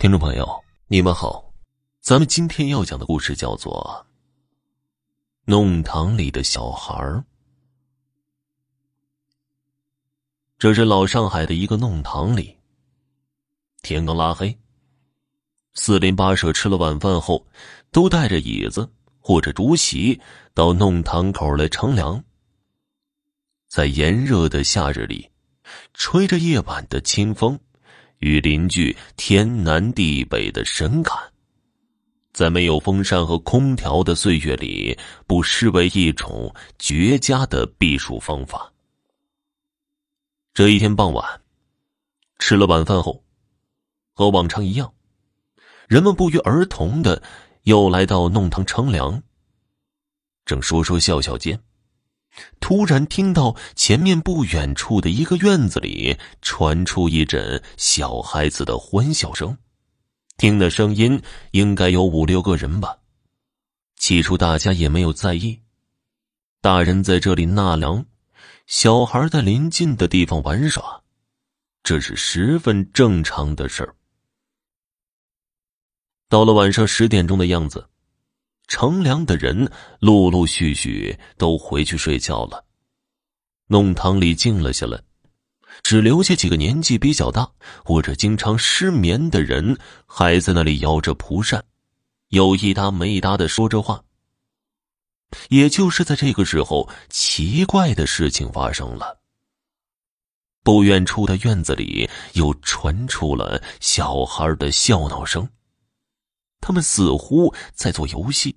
听众朋友，你们好，咱们今天要讲的故事叫做《弄堂里的小孩》。这是老上海的一个弄堂里，天刚拉黑，四邻八舍吃了晚饭后，都带着椅子或者竹席到弄堂口来乘凉。在炎热的夏日里，吹着夜晚的清风。与邻居天南地北的神侃，在没有风扇和空调的岁月里，不失为一种绝佳的避暑方法。这一天傍晚，吃了晚饭后，和往常一样，人们不约而同的又来到弄堂乘凉。正说说笑笑间。突然听到前面不远处的一个院子里传出一阵小孩子的欢笑声，听的声音应该有五六个人吧。起初大家也没有在意，大人在这里纳凉，小孩在临近的地方玩耍，这是十分正常的事儿。到了晚上十点钟的样子。乘凉的人陆陆续续都回去睡觉了，弄堂里静了下来，只留下几个年纪比较大或者经常失眠的人还在那里摇着蒲扇，有一搭没一搭的说着话。也就是在这个时候，奇怪的事情发生了。不远处的院子里又传出了小孩的笑闹声。他们似乎在做游戏，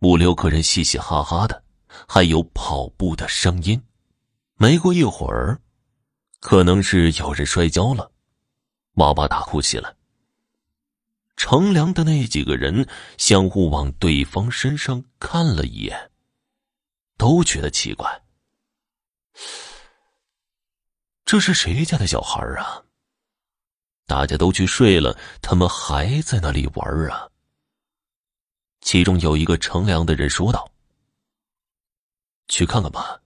五六个人嘻嘻哈哈的，还有跑步的声音。没过一会儿，可能是有人摔跤了，哇哇大哭起来。乘凉的那几个人相互往对方身上看了一眼，都觉得奇怪：这是谁家的小孩啊？大家都去睡了，他们还在那里玩啊。其中有一个乘凉的人说道：“去看看吧，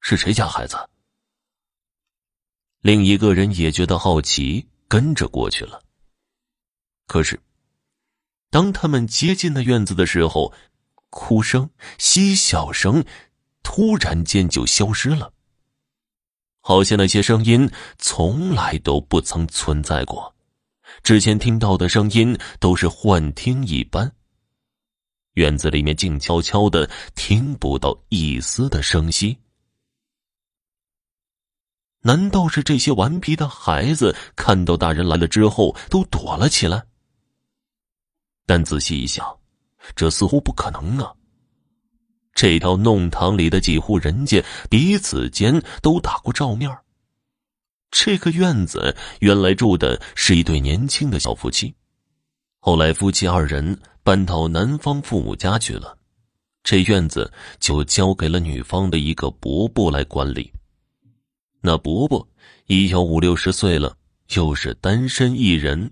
是谁家孩子？”另一个人也觉得好奇，跟着过去了。可是，当他们接近那院子的时候，哭声、嬉笑声突然间就消失了。好像那些声音从来都不曾存在过，之前听到的声音都是幻听一般。院子里面静悄悄的，听不到一丝的声息。难道是这些顽皮的孩子看到大人来了之后都躲了起来？但仔细一想，这似乎不可能啊。这条弄堂里的几户人家彼此间都打过照面这个院子原来住的是一对年轻的小夫妻，后来夫妻二人搬到男方父母家去了，这院子就交给了女方的一个伯伯来管理。那伯伯已有五六十岁了，又是单身一人，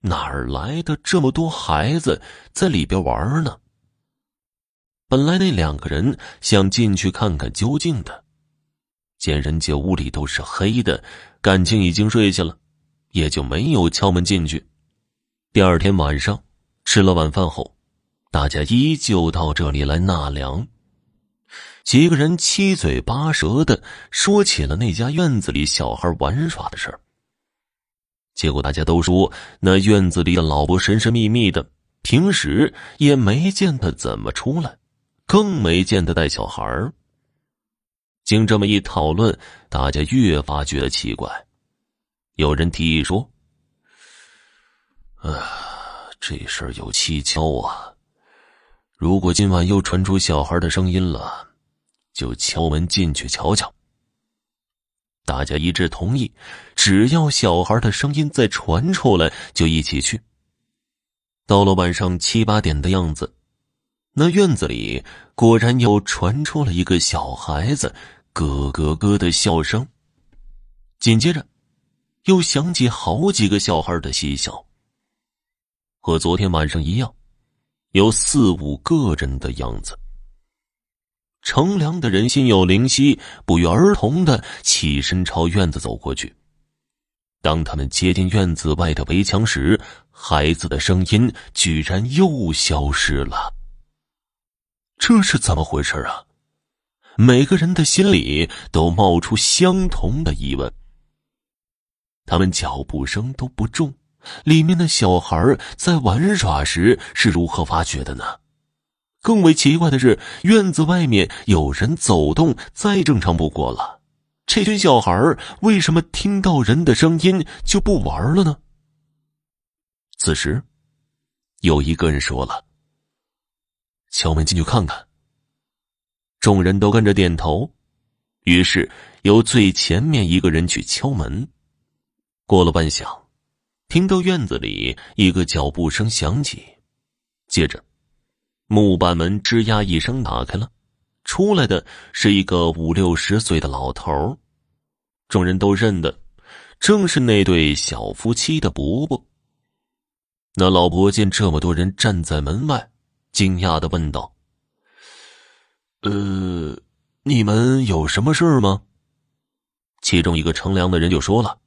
哪儿来的这么多孩子在里边玩呢？本来那两个人想进去看看究竟的，见人家屋里都是黑的，感情已经睡下了，也就没有敲门进去。第二天晚上吃了晚饭后，大家依旧到这里来纳凉。几个人七嘴八舌的说起了那家院子里小孩玩耍的事儿。结果大家都说那院子里的老伯神神秘秘的，平时也没见他怎么出来。更没见他带小孩儿。经这么一讨论，大家越发觉得奇怪。有人提议说：“啊，这事儿有蹊跷啊！如果今晚又传出小孩的声音了，就敲门进去瞧瞧。”大家一致同意，只要小孩的声音再传出来，就一起去。到了晚上七八点的样子。那院子里果然又传出了一个小孩子咯咯咯的笑声，紧接着，又响起好几个小孩的嬉笑。和昨天晚上一样，有四五个人的样子。乘凉的人心有灵犀，不约而同的起身朝院子走过去。当他们接近院子外的围墙时，孩子的声音居然又消失了。这是怎么回事啊？每个人的心里都冒出相同的疑问。他们脚步声都不重，里面的小孩在玩耍时是如何发觉的呢？更为奇怪的是，院子外面有人走动，再正常不过了。这群小孩为什么听到人的声音就不玩了呢？此时，有一个人说了：“敲门进去看看。”众人都跟着点头。于是，由最前面一个人去敲门。过了半晌，听到院子里一个脚步声响起，接着，木板门吱呀一声打开了，出来的是一个五六十岁的老头众人都认得，正是那对小夫妻的伯伯。那老伯见这么多人站在门外，惊讶的问道：“呃，你们有什么事吗？”其中一个乘凉的人就说了：“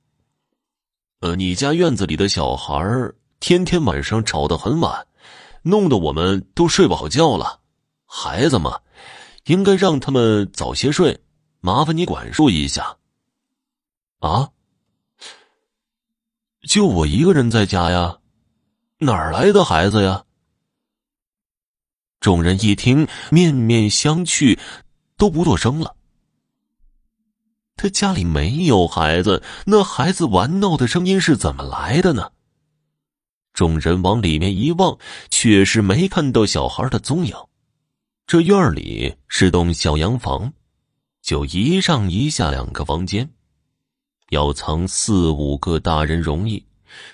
呃，你家院子里的小孩天天晚上吵得很晚，弄得我们都睡不好觉了。孩子嘛，应该让他们早些睡，麻烦你管束一下。”啊！就我一个人在家呀，哪儿来的孩子呀？众人一听，面面相觑，都不作声了。他家里没有孩子，那孩子玩闹的声音是怎么来的呢？众人往里面一望，确实没看到小孩的踪影。这院里是栋小洋房，就一上一下两个房间。要藏四五个大人容易，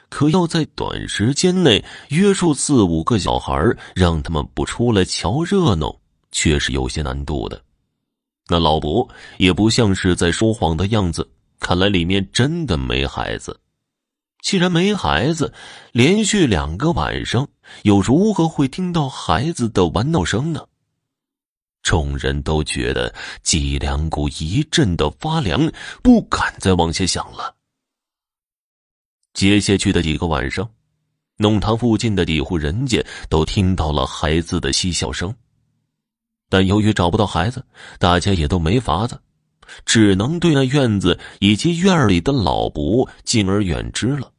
可要在短时间内约束四五个小孩，让他们不出来瞧热闹，却是有些难度的。那老伯也不像是在说谎的样子，看来里面真的没孩子。既然没孩子，连续两个晚上又如何会听到孩子的玩闹声呢？众人都觉得脊梁骨一阵的发凉，不敢再往下想了。接下去的几个晚上，弄堂附近的几户人家都听到了孩子的嬉笑声，但由于找不到孩子，大家也都没法子，只能对那院子以及院里的老伯敬而远之了，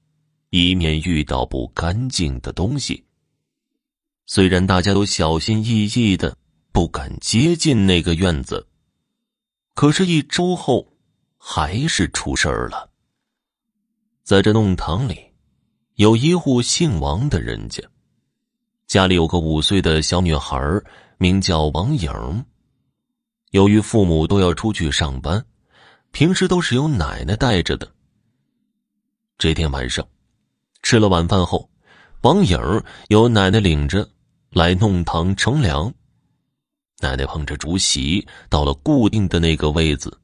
以免遇到不干净的东西。虽然大家都小心翼翼的。不敢接近那个院子，可是，一周后，还是出事儿了。在这弄堂里，有一户姓王的人家，家里有个五岁的小女孩，名叫王颖。由于父母都要出去上班，平时都是由奶奶带着的。这天晚上，吃了晚饭后，王颖由奶奶领着来弄堂乘凉。奶奶捧着竹席到了固定的那个位子，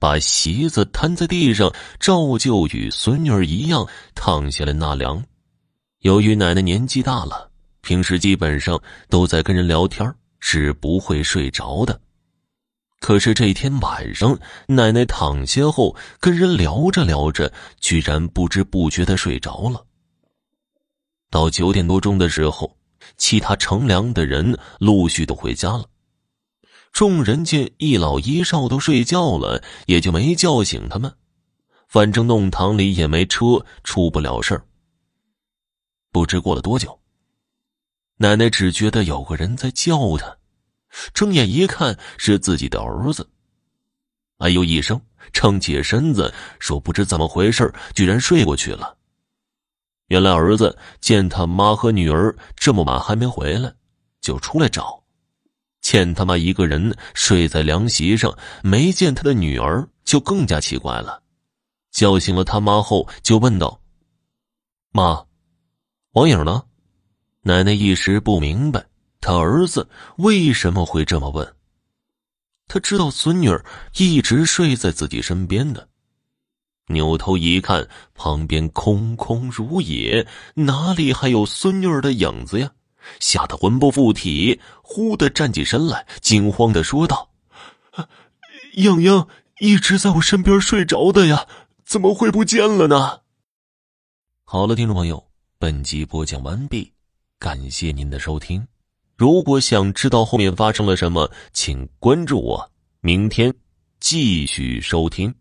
把席子摊在地上，照旧与孙女儿一样躺下来纳凉。由于奶奶年纪大了，平时基本上都在跟人聊天，是不会睡着的。可是这天晚上，奶奶躺下后跟人聊着聊着，居然不知不觉的睡着了。到九点多钟的时候。其他乘凉的人陆续都回家了，众人见一老一少都睡觉了，也就没叫醒他们。反正弄堂里也没车，出不了事儿。不知过了多久，奶奶只觉得有个人在叫她，睁眼一看是自己的儿子，哎呦一声，撑起身子说：“不知怎么回事，居然睡过去了。”原来儿子见他妈和女儿这么晚还没回来，就出来找，见他妈一个人睡在凉席上，没见他的女儿，就更加奇怪了。叫醒了他妈后，就问道：“妈，王颖呢？”奶奶一时不明白他儿子为什么会这么问。他知道孙女儿一直睡在自己身边的。扭头一看，旁边空空如也，哪里还有孙女儿的影子呀？吓得魂不附体，忽的站起身来，惊慌的说道：“洋洋一直在我身边睡着的呀，怎么会不见了呢？好了，听众朋友，本集播讲完毕，感谢您的收听。如果想知道后面发生了什么，请关注我，明天继续收听。